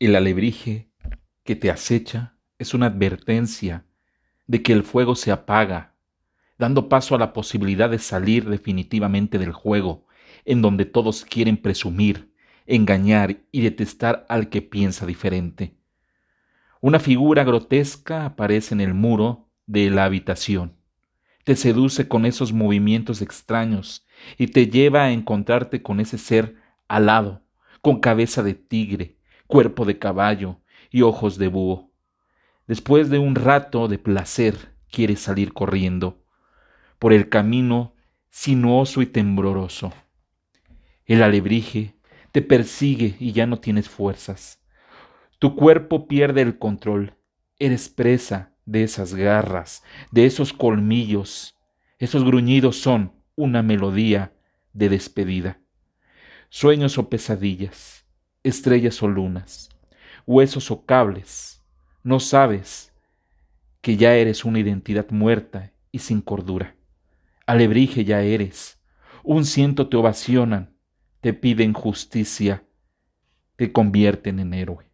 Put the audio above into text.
El alebrije que te acecha es una advertencia de que el fuego se apaga, dando paso a la posibilidad de salir definitivamente del juego, en donde todos quieren presumir, engañar y detestar al que piensa diferente. Una figura grotesca aparece en el muro de la habitación. Te seduce con esos movimientos extraños y te lleva a encontrarte con ese ser alado, con cabeza de tigre, cuerpo de caballo y ojos de búho. Después de un rato de placer, quieres salir corriendo por el camino sinuoso y tembloroso. El alebrije te persigue y ya no tienes fuerzas. Tu cuerpo pierde el control. Eres presa de esas garras, de esos colmillos. Esos gruñidos son una melodía de despedida. Sueños o pesadillas, estrellas o lunas, huesos o cables, no sabes que ya eres una identidad muerta y sin cordura. Alebrije ya eres, un ciento te ovacionan, te piden justicia, te convierten en héroe.